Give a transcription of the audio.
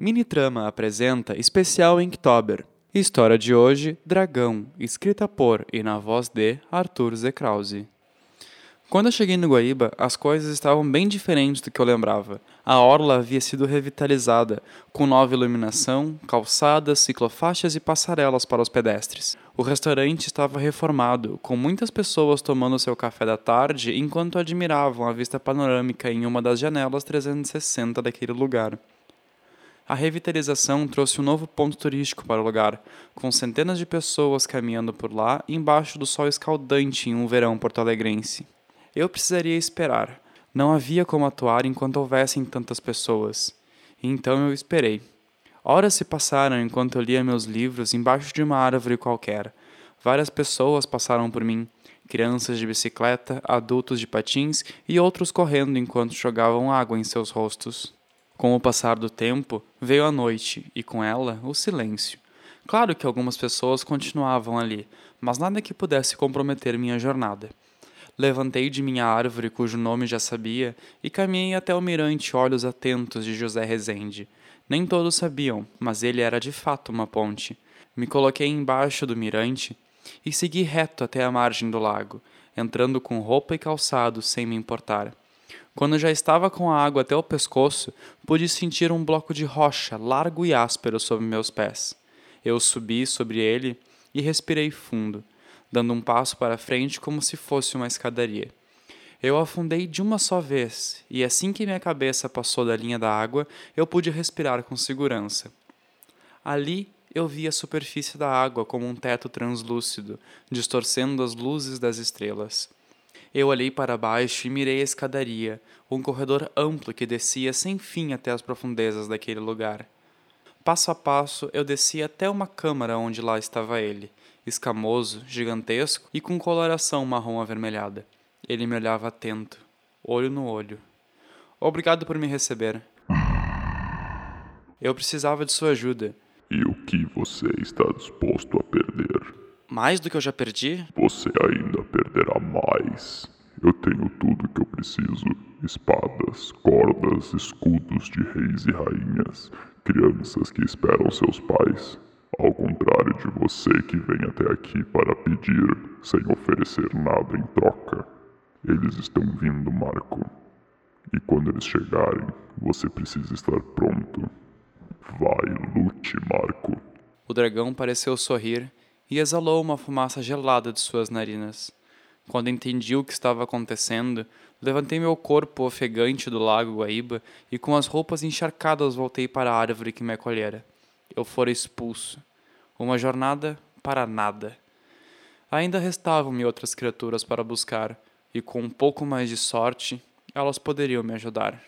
Minitrama apresenta especial Inktober. História de hoje: Dragão, escrita por e na voz de Arthur Z. Krause. Quando eu cheguei no Guaíba, as coisas estavam bem diferentes do que eu lembrava. A orla havia sido revitalizada, com nova iluminação, calçadas, ciclofaixas e passarelas para os pedestres. O restaurante estava reformado, com muitas pessoas tomando seu café da tarde enquanto admiravam a vista panorâmica em uma das janelas 360 daquele lugar. A revitalização trouxe um novo ponto turístico para o lugar, com centenas de pessoas caminhando por lá embaixo do sol escaldante em um verão porto-alegrense. Eu precisaria esperar. Não havia como atuar enquanto houvessem tantas pessoas. Então eu esperei. Horas se passaram enquanto eu lia meus livros embaixo de uma árvore qualquer. Várias pessoas passaram por mim, crianças de bicicleta, adultos de patins e outros correndo enquanto jogavam água em seus rostos. Com o passar do tempo, veio a noite e com ela o silêncio. Claro que algumas pessoas continuavam ali, mas nada que pudesse comprometer minha jornada. Levantei de minha árvore, cujo nome já sabia, e caminhei até o mirante Olhos Atentos de José Rezende. Nem todos sabiam, mas ele era de fato uma ponte. Me coloquei embaixo do mirante e segui reto até a margem do lago, entrando com roupa e calçado sem me importar. Quando já estava com a água até o pescoço, pude sentir um bloco de rocha largo e áspero sob meus pés. Eu subi sobre ele e respirei fundo, dando um passo para frente como se fosse uma escadaria. Eu afundei de uma só vez, e assim que minha cabeça passou da linha da água, eu pude respirar com segurança. Ali eu vi a superfície da água como um teto translúcido, distorcendo as luzes das estrelas. Eu olhei para baixo e mirei a escadaria, um corredor amplo que descia sem fim até as profundezas daquele lugar. Passo a passo, eu desci até uma câmara onde lá estava ele, escamoso, gigantesco e com coloração marrom avermelhada. Ele me olhava atento, olho no olho. Obrigado por me receber. Eu precisava de sua ajuda. E o que você está disposto a perder? Mais do que eu já perdi? Você ainda perderá mais. Eu tenho tudo que eu preciso: espadas, cordas, escudos de reis e rainhas, crianças que esperam seus pais. Ao contrário de você que vem até aqui para pedir sem oferecer nada em troca. Eles estão vindo, Marco. E quando eles chegarem, você precisa estar pronto. Vai, lute, Marco. O dragão pareceu sorrir e exalou uma fumaça gelada de suas narinas. Quando entendi o que estava acontecendo, levantei meu corpo ofegante do lago Guaíba e com as roupas encharcadas voltei para a árvore que me acolhera. Eu fora expulso. Uma jornada para nada. Ainda restavam-me outras criaturas para buscar, e com um pouco mais de sorte, elas poderiam me ajudar.